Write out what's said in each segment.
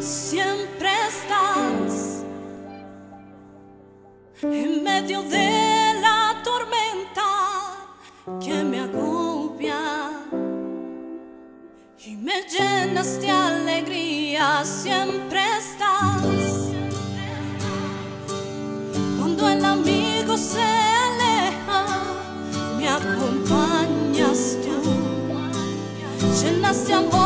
Siempre estás en medio de la tormenta que me agobia y me llenas de alegría. Siempre estás cuando el amigo se aleja. nas te amor.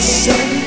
Say.